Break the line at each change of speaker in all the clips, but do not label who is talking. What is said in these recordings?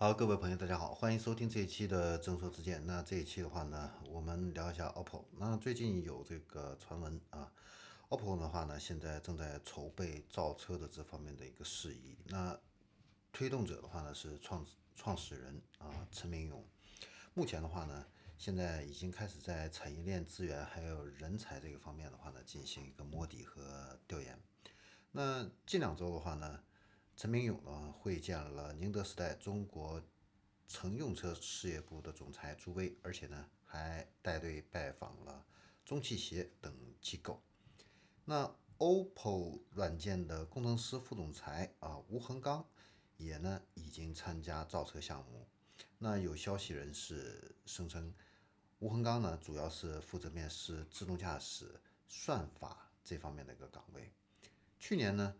好，各位朋友，大家好，欢迎收听这一期的正说之见。那这一期的话呢，我们聊一下 OPPO。那最近有这个传闻啊，OPPO 的话呢，现在正在筹备造车的这方面的一个事宜。那推动者的话呢是创创始人啊陈明勇。目前的话呢，现在已经开始在产业链资源还有人才这个方面的话呢进行一个摸底和调研。那近两周的话呢。陈明勇呢会见了宁德时代中国乘用车事业部的总裁朱威，而且呢还带队拜访了中汽协等机构。那 OPPO 软件的工程师副总裁啊吴恒刚也呢已经参加造车项目。那有消息人士声称，吴恒刚呢主要是负责面试自动驾驶算法这方面的一个岗位。去年呢。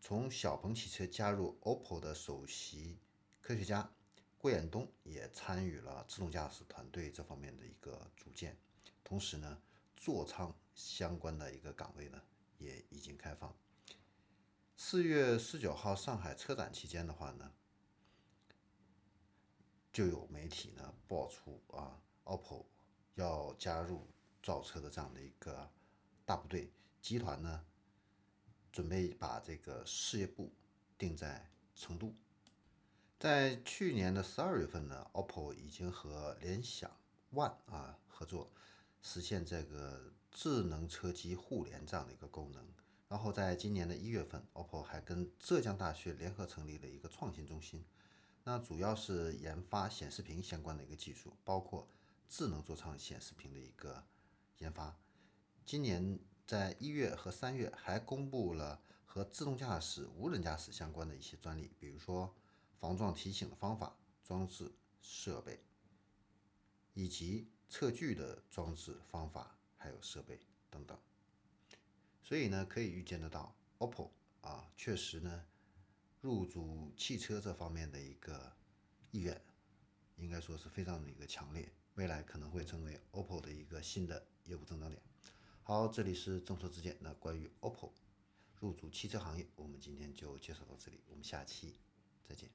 从小鹏汽车加入 OPPO 的首席科学家郭衍东也参与了自动驾驶团队这方面的一个组建，同时呢，座舱相关的一个岗位呢也已经开放。四月十九号上海车展期间的话呢，就有媒体呢爆出啊，OPPO 要加入造车的这样的一个大部队集团呢。准备把这个事业部定在成都。在去年的十二月份呢，OPPO 已经和联想 ONE 啊合作，实现这个智能车机互联这样的一个功能。然后在今年的一月份，OPPO 还跟浙江大学联合成立了一个创新中心，那主要是研发显示屏相关的一个技术，包括智能座舱显示屏的一个研发。今年。在一月和三月还公布了和自动驾驶、无人驾驶相关的一些专利，比如说防撞提醒的方法、装置设备，以及测距的装置方法还有设备等等。所以呢，可以预见得到，OPPO 啊，确实呢入主汽车这方面的一个意愿，应该说是非常的一个强烈，未来可能会成为 OPPO 的一个新的业务增长点。好，这里是众说之见。那关于 OPPO 入主汽车行业，我们今天就介绍到这里，我们下期再见。